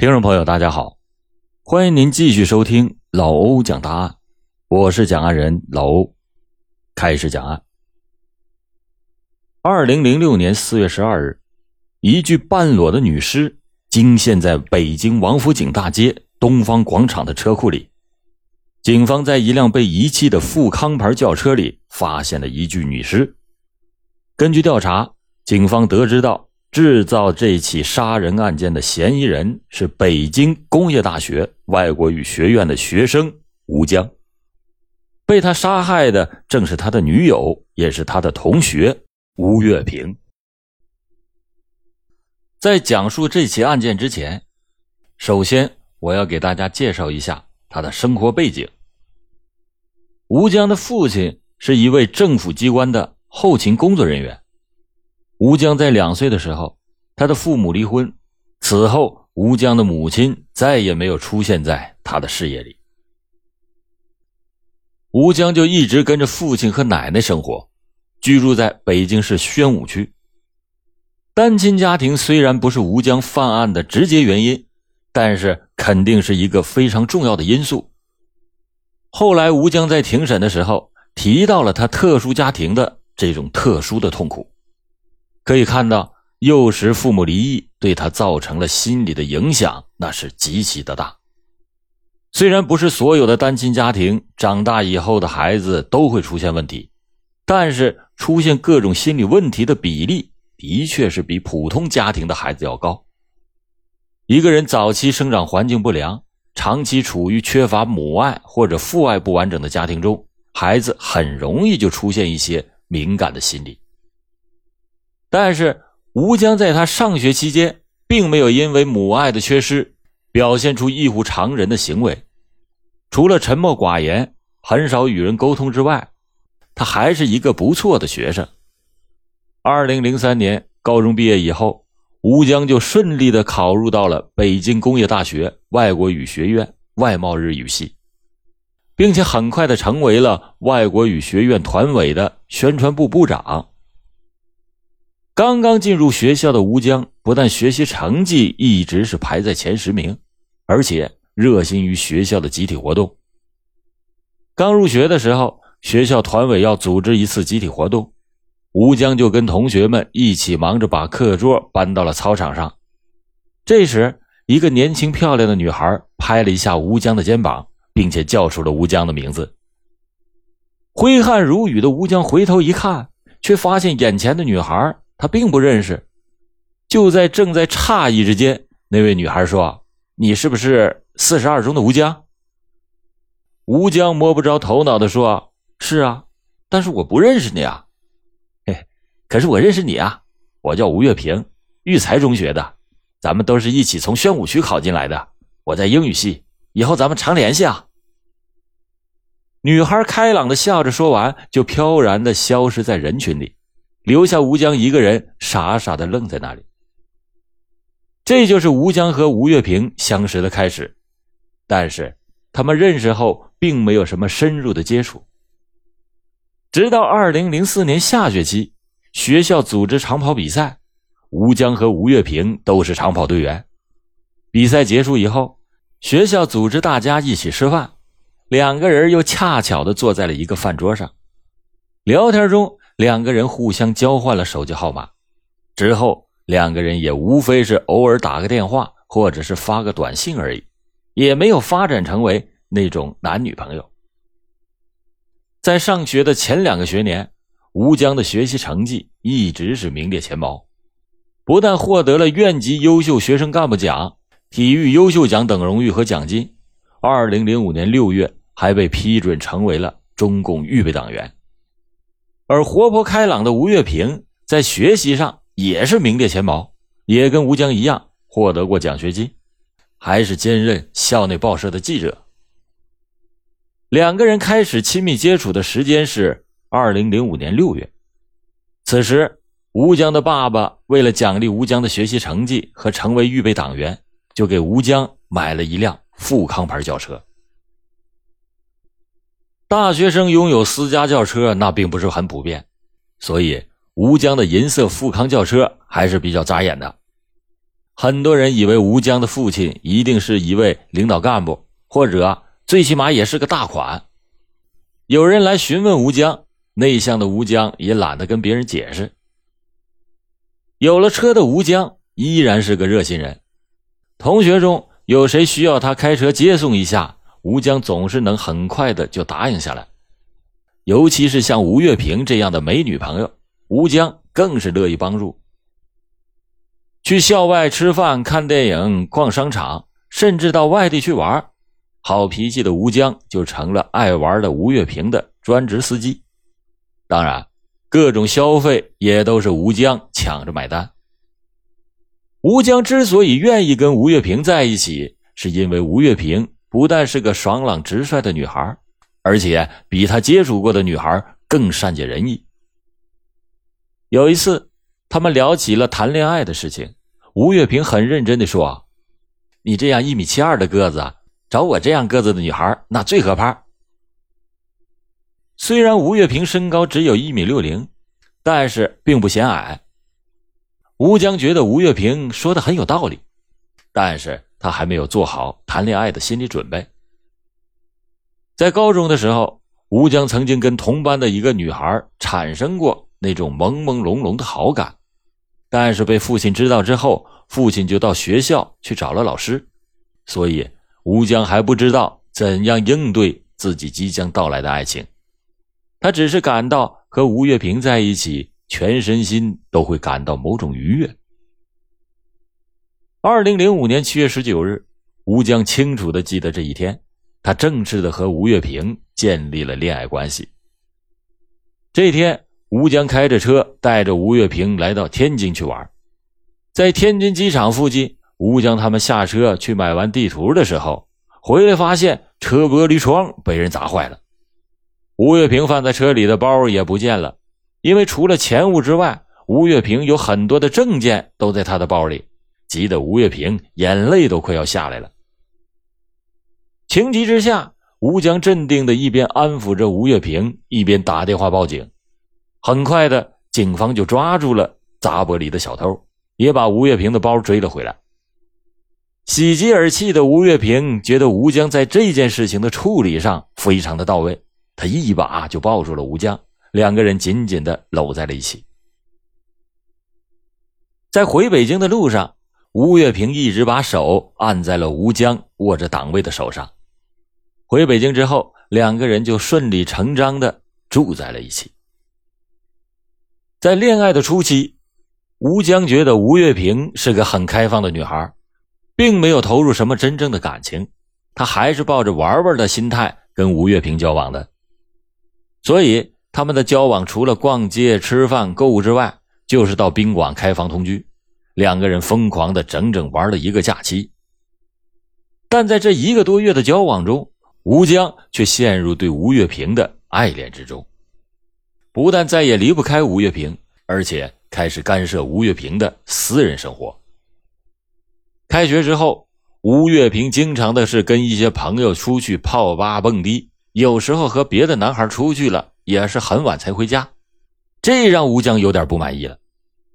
听众朋友，大家好，欢迎您继续收听老欧讲大案，我是讲案人老欧，开始讲案。二零零六年四月十二日，一具半裸的女尸惊现在北京王府井大街东方广场的车库里。警方在一辆被遗弃的富康牌轿车里发现了一具女尸。根据调查，警方得知到。制造这起杀人案件的嫌疑人是北京工业大学外国语学院的学生吴江，被他杀害的正是他的女友，也是他的同学吴月平。在讲述这起案件之前，首先我要给大家介绍一下他的生活背景。吴江的父亲是一位政府机关的后勤工作人员。吴江在两岁的时候，他的父母离婚。此后，吴江的母亲再也没有出现在他的视野里。吴江就一直跟着父亲和奶奶生活，居住在北京市宣武区。单亲家庭虽然不是吴江犯案的直接原因，但是肯定是一个非常重要的因素。后来，吴江在庭审的时候提到了他特殊家庭的这种特殊的痛苦。可以看到，幼时父母离异对他造成了心理的影响，那是极其的大。虽然不是所有的单亲家庭长大以后的孩子都会出现问题，但是出现各种心理问题的比例的确是比普通家庭的孩子要高。一个人早期生长环境不良，长期处于缺乏母爱或者父爱不完整的家庭中，孩子很容易就出现一些敏感的心理。但是吴江在他上学期间，并没有因为母爱的缺失，表现出异乎常人的行为。除了沉默寡言、很少与人沟通之外，他还是一个不错的学生。二零零三年高中毕业以后，吴江就顺利的考入到了北京工业大学外国语学院外贸日语系，并且很快的成为了外国语学院团委的宣传部部长。刚刚进入学校的吴江，不但学习成绩一直是排在前十名，而且热心于学校的集体活动。刚入学的时候，学校团委要组织一次集体活动，吴江就跟同学们一起忙着把课桌搬到了操场上。这时，一个年轻漂亮的女孩拍了一下吴江的肩膀，并且叫出了吴江的名字。挥汗如雨的吴江回头一看，却发现眼前的女孩。他并不认识，就在正在诧异之间，那位女孩说：“你是不是四十二中的吴江？”吴江摸不着头脑的说：“是啊，但是我不认识你啊。”“嘿，可是我认识你啊，我叫吴月平，育才中学的，咱们都是一起从宣武区考进来的。我在英语系，以后咱们常联系啊。”女孩开朗的笑着说完，就飘然的消失在人群里。留下吴江一个人傻傻的愣在那里。这就是吴江和吴月平相识的开始，但是他们认识后并没有什么深入的接触。直到二零零四年下学期，学校组织长跑比赛，吴江和吴月平都是长跑队员。比赛结束以后，学校组织大家一起吃饭，两个人又恰巧的坐在了一个饭桌上，聊天中。两个人互相交换了手机号码，之后两个人也无非是偶尔打个电话，或者是发个短信而已，也没有发展成为那种男女朋友。在上学的前两个学年，吴江的学习成绩一直是名列前茅，不但获得了院级优秀学生干部奖、体育优秀奖等荣誉和奖金，二零零五年六月还被批准成为了中共预备党员。而活泼开朗的吴月平在学习上也是名列前茅，也跟吴江一样获得过奖学金，还是兼任校内报社的记者。两个人开始亲密接触的时间是二零零五年六月，此时吴江的爸爸为了奖励吴江的学习成绩和成为预备党员，就给吴江买了一辆富康牌轿车。大学生拥有私家轿车，那并不是很普遍，所以吴江的银色富康轿车还是比较扎眼的。很多人以为吴江的父亲一定是一位领导干部，或者最起码也是个大款。有人来询问吴江，内向的吴江也懒得跟别人解释。有了车的吴江依然是个热心人，同学中有谁需要他开车接送一下，吴江总是能很快的就答应下来。尤其是像吴月平这样的美女朋友，吴江更是乐意帮助。去校外吃饭、看电影、逛商场，甚至到外地去玩，好脾气的吴江就成了爱玩的吴月平的专职司机。当然，各种消费也都是吴江抢着买单。吴江之所以愿意跟吴月平在一起，是因为吴月平不但是个爽朗直率的女孩，而且比他接触过的女孩更善解人意。有一次，他们聊起了谈恋爱的事情。吴月平很认真的说：“你这样一米七二的个子，找我这样个子的女孩，那最合拍。”虽然吴月平身高只有一米六零，但是并不显矮。吴江觉得吴月平说的很有道理，但是他还没有做好谈恋爱的心理准备。在高中的时候，吴江曾经跟同班的一个女孩产生过那种朦朦胧胧的好感。但是被父亲知道之后，父亲就到学校去找了老师，所以吴江还不知道怎样应对自己即将到来的爱情。他只是感到和吴月平在一起，全身心都会感到某种愉悦。二零零五年七月十九日，吴江清楚的记得这一天，他正式的和吴月平建立了恋爱关系。这天。吴江开着车带着吴月平来到天津去玩，在天津机场附近，吴江他们下车去买完地图的时候，回来发现车玻璃窗被人砸坏了。吴月平放在车里的包也不见了，因为除了钱物之外，吴月平有很多的证件都在他的包里，急得吴月平眼泪都快要下来了。情急之下，吴江镇定的一边安抚着吴月平，一边打电话报警。很快的，警方就抓住了砸玻璃的小偷，也把吴月平的包追了回来。喜极而泣的吴月平觉得吴江在这件事情的处理上非常的到位，他一把就抱住了吴江，两个人紧紧的搂在了一起。在回北京的路上，吴月平一直把手按在了吴江握着党位的手上。回北京之后，两个人就顺理成章的住在了一起。在恋爱的初期，吴江觉得吴月平是个很开放的女孩，并没有投入什么真正的感情，他还是抱着玩玩的心态跟吴月平交往的。所以他们的交往除了逛街、吃饭、购物之外，就是到宾馆开房同居，两个人疯狂的整整玩了一个假期。但在这一个多月的交往中，吴江却陷入对吴月平的爱恋之中。不但再也离不开吴月平，而且开始干涉吴月平的私人生活。开学之后，吴月平经常的是跟一些朋友出去泡吧、蹦迪，有时候和别的男孩出去了，也是很晚才回家。这让吴江有点不满意了。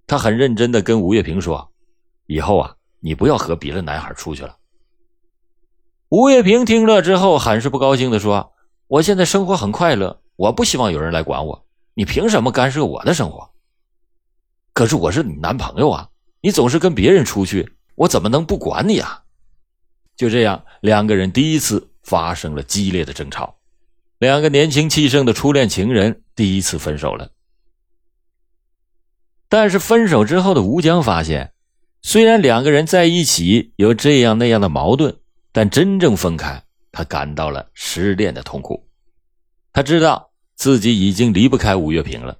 他很认真的跟吴月平说：“以后啊，你不要和别的男孩出去了。”吴月平听了之后，很是不高兴的说：“我现在生活很快乐，我不希望有人来管我。”你凭什么干涉我的生活？可是我是你男朋友啊！你总是跟别人出去，我怎么能不管你啊？就这样，两个人第一次发生了激烈的争吵，两个年轻气盛的初恋情人第一次分手了。但是分手之后的吴江发现，虽然两个人在一起有这样那样的矛盾，但真正分开，他感到了失恋的痛苦。他知道。自己已经离不开吴月平了。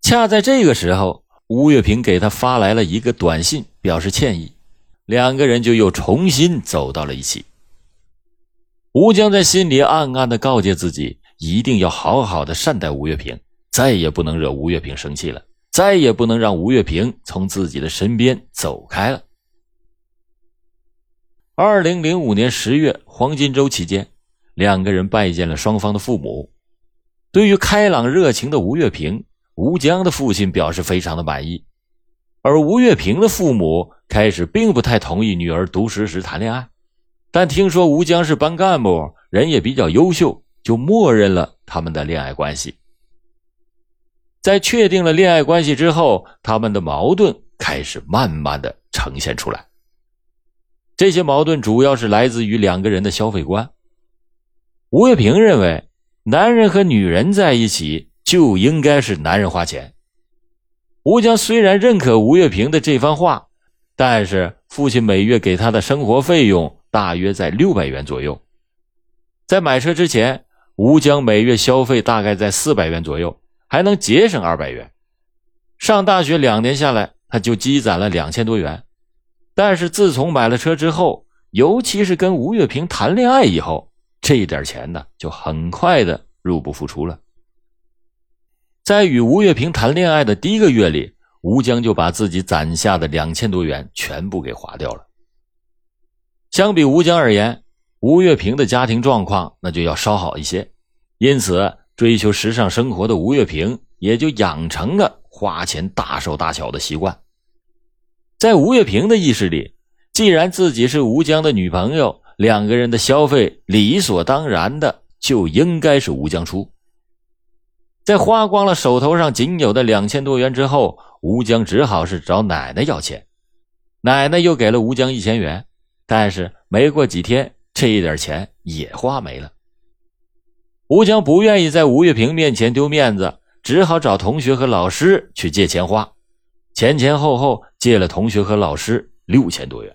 恰在这个时候，吴月平给他发来了一个短信，表示歉意，两个人就又重新走到了一起。吴江在心里暗暗的告诫自己，一定要好好的善待吴月平，再也不能惹吴月平生气了，再也不能让吴月平从自己的身边走开了。二零零五年十月黄金周期间，两个人拜见了双方的父母。对于开朗热情的吴月平，吴江的父亲表示非常的满意。而吴月平的父母开始并不太同意女儿读诗时谈恋爱，但听说吴江是班干部，人也比较优秀，就默认了他们的恋爱关系。在确定了恋爱关系之后，他们的矛盾开始慢慢的呈现出来。这些矛盾主要是来自于两个人的消费观。吴月平认为，男人和女人在一起就应该是男人花钱。吴江虽然认可吴月平的这番话，但是父亲每月给他的生活费用大约在六百元左右。在买车之前，吴江每月消费大概在四百元左右，还能节省二百元。上大学两年下来，他就积攒了两千多元。但是自从买了车之后，尤其是跟吴月平谈恋爱以后，这一点钱呢就很快的入不敷出了。在与吴月平谈恋爱的第一个月里，吴江就把自己攒下的两千多元全部给花掉了。相比吴江而言，吴月平的家庭状况那就要稍好一些，因此追求时尚生活的吴月平也就养成了花钱大手大脚的习惯。在吴月平的意识里，既然自己是吴江的女朋友，两个人的消费理所当然的就应该是吴江出。在花光了手头上仅有的两千多元之后，吴江只好是找奶奶要钱。奶奶又给了吴江一千元，但是没过几天，这一点钱也花没了。吴江不愿意在吴月平面前丢面子，只好找同学和老师去借钱花。前前后后借了同学和老师六千多元，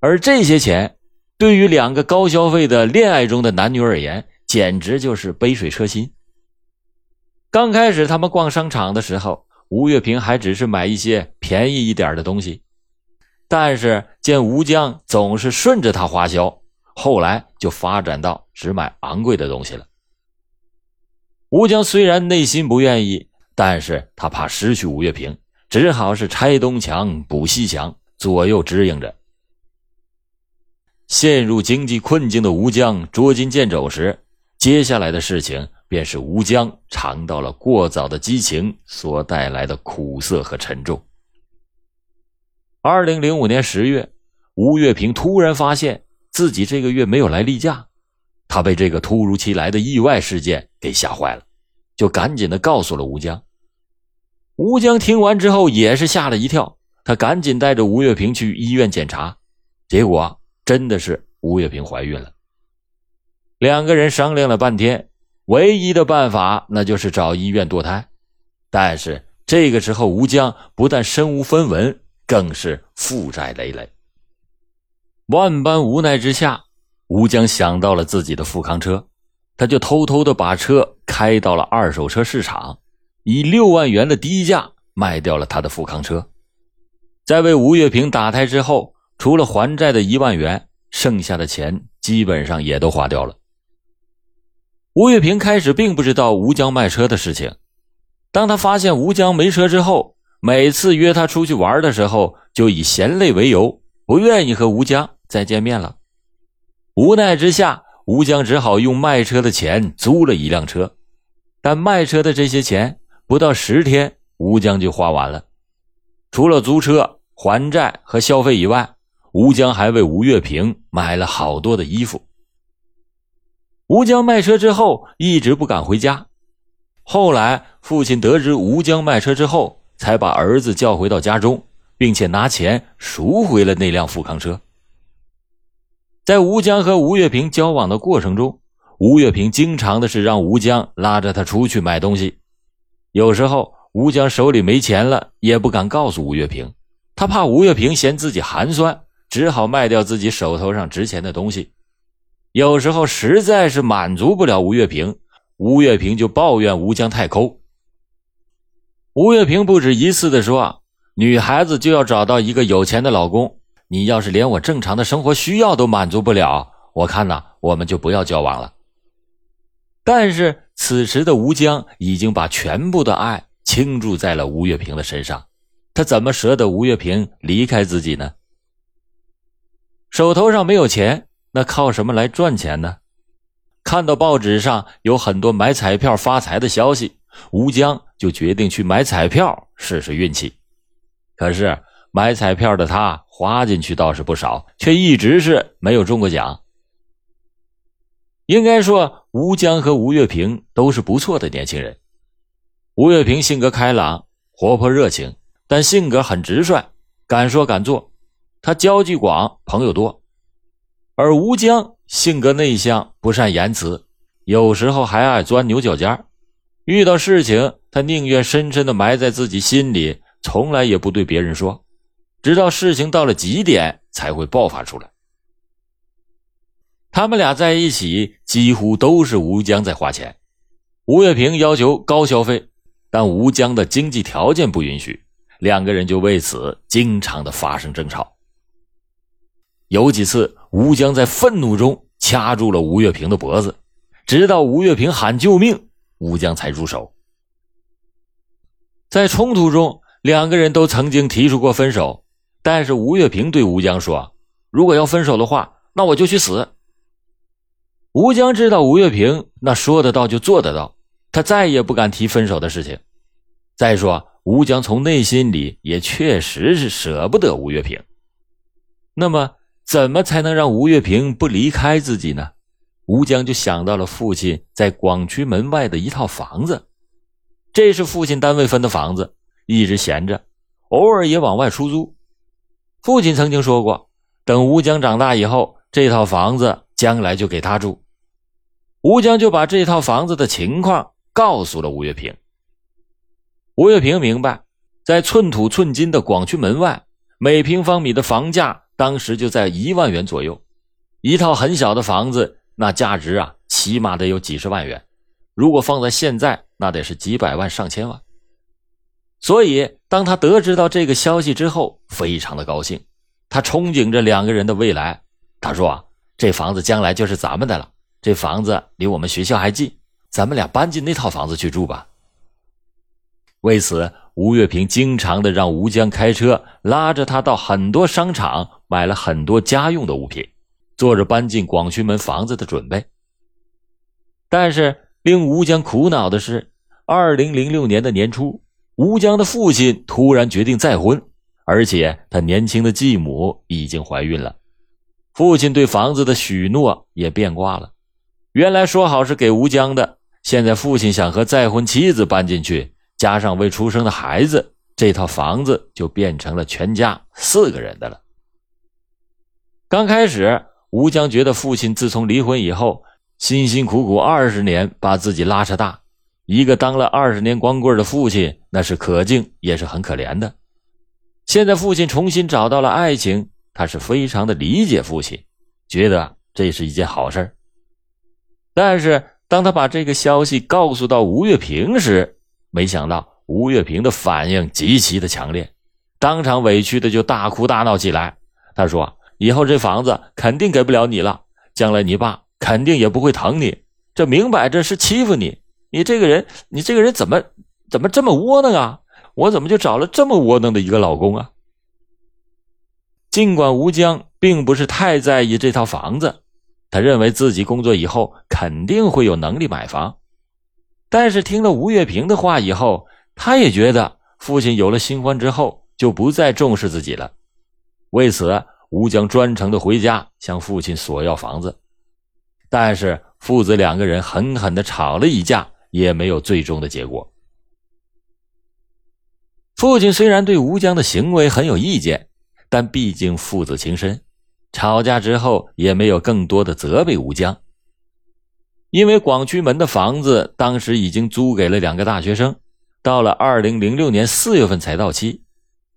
而这些钱对于两个高消费的恋爱中的男女而言，简直就是杯水车薪。刚开始他们逛商场的时候，吴月平还只是买一些便宜一点的东西，但是见吴江总是顺着他花销，后来就发展到只买昂贵的东西了。吴江虽然内心不愿意，但是他怕失去吴月平，只好是拆东墙补西墙，左右支应着。陷入经济困境的吴江捉襟见肘时，接下来的事情。便是吴江尝到了过早的激情所带来的苦涩和沉重。二零零五年十月，吴月平突然发现自己这个月没有来例假，他被这个突如其来的意外事件给吓坏了，就赶紧的告诉了吴江。吴江听完之后也是吓了一跳，他赶紧带着吴月平去医院检查，结果真的是吴月平怀孕了。两个人商量了半天。唯一的办法，那就是找医院堕胎。但是这个时候，吴江不但身无分文，更是负债累累。万般无奈之下，吴江想到了自己的富康车，他就偷偷的把车开到了二手车市场，以六万元的低价卖掉了他的富康车。在为吴月平打胎之后，除了还债的一万元，剩下的钱基本上也都花掉了。吴月平开始并不知道吴江卖车的事情，当他发现吴江没车之后，每次约他出去玩的时候，就以嫌累为由，不愿意和吴江再见面了。无奈之下，吴江只好用卖车的钱租了一辆车，但卖车的这些钱不到十天，吴江就花完了。除了租车、还债和消费以外，吴江还为吴月平买了好多的衣服。吴江卖车之后一直不敢回家，后来父亲得知吴江卖车之后，才把儿子叫回到家中，并且拿钱赎回了那辆富康车。在吴江和吴月平交往的过程中，吴月平经常的是让吴江拉着他出去买东西，有时候吴江手里没钱了，也不敢告诉吴月平，他怕吴月平嫌自己寒酸，只好卖掉自己手头上值钱的东西。有时候实在是满足不了吴月平，吴月平就抱怨吴江太抠。吴月平不止一次的说：“女孩子就要找到一个有钱的老公，你要是连我正常的生活需要都满足不了，我看呐，我们就不要交往了。”但是此时的吴江已经把全部的爱倾注在了吴月平的身上，他怎么舍得吴月平离开自己呢？手头上没有钱。那靠什么来赚钱呢？看到报纸上有很多买彩票发财的消息，吴江就决定去买彩票试试运气。可是买彩票的他花进去倒是不少，却一直是没有中过奖。应该说，吴江和吴月平都是不错的年轻人。吴月平性格开朗、活泼热情，但性格很直率，敢说敢做。他交际广，朋友多。而吴江性格内向，不善言辞，有时候还爱钻牛角尖遇到事情，他宁愿深深的埋在自己心里，从来也不对别人说，直到事情到了极点才会爆发出来。他们俩在一起，几乎都是吴江在花钱。吴月平要求高消费。但吴江的经济条件不允许，两个人就为此经常的发生争吵。有几次，吴江在愤怒中掐住了吴月平的脖子，直到吴月平喊救命，吴江才住手。在冲突中，两个人都曾经提出过分手，但是吴月平对吴江说：“如果要分手的话，那我就去死。”吴江知道吴月平那说得到就做得到。他再也不敢提分手的事情。再说，吴江从内心里也确实是舍不得吴月平。那么，怎么才能让吴月平不离开自己呢？吴江就想到了父亲在广渠门外的一套房子，这是父亲单位分的房子，一直闲着，偶尔也往外出租。父亲曾经说过，等吴江长大以后，这套房子将来就给他住。吴江就把这套房子的情况。告诉了吴月平。吴月平明白，在寸土寸金的广渠门外，每平方米的房价当时就在一万元左右。一套很小的房子，那价值啊，起码得有几十万元。如果放在现在，那得是几百万、上千万。所以，当他得知到这个消息之后，非常的高兴。他憧憬着两个人的未来。他说：“啊这房子将来就是咱们的了。这房子离我们学校还近。”咱们俩搬进那套房子去住吧。为此，吴月平经常的让吴江开车拉着他到很多商场买了很多家用的物品，做着搬进广渠门房子的准备。但是令吴江苦恼的是，二零零六年的年初，吴江的父亲突然决定再婚，而且他年轻的继母已经怀孕了，父亲对房子的许诺也变卦了。原来说好是给吴江的。现在父亲想和再婚妻子搬进去，加上未出生的孩子，这套房子就变成了全家四个人的了。刚开始，吴江觉得父亲自从离婚以后，辛辛苦苦二十年把自己拉扯大，一个当了二十年光棍的父亲，那是可敬也是很可怜的。现在父亲重新找到了爱情，他是非常的理解父亲，觉得这是一件好事但是。当他把这个消息告诉到吴月平时，没想到吴月平的反应极其的强烈，当场委屈的就大哭大闹起来。他说：“以后这房子肯定给不了你了，将来你爸肯定也不会疼你，这明摆着是欺负你。你这个人，你这个人怎么怎么这么窝囊啊？我怎么就找了这么窝囊的一个老公啊？”尽管吴江并不是太在意这套房子。他认为自己工作以后肯定会有能力买房，但是听了吴月平的话以后，他也觉得父亲有了新欢之后就不再重视自己了。为此，吴江专程的回家向父亲索要房子，但是父子两个人狠狠的吵了一架，也没有最终的结果。父亲虽然对吴江的行为很有意见，但毕竟父子情深。吵架之后也没有更多的责备吴江，因为广渠门的房子当时已经租给了两个大学生，到了二零零六年四月份才到期，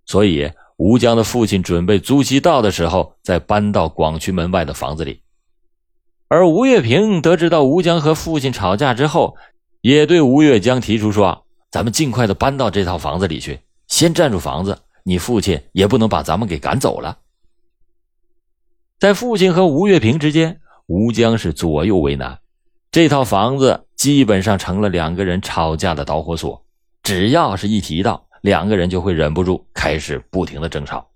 所以吴江的父亲准备租期到的时候再搬到广渠门外的房子里。而吴月平得知到吴江和父亲吵架之后，也对吴月江提出说：“咱们尽快的搬到这套房子里去，先占住房子，你父亲也不能把咱们给赶走了。”在父亲和吴月平之间，吴江是左右为难。这套房子基本上成了两个人吵架的导火索，只要是一提到，两个人就会忍不住开始不停的争吵。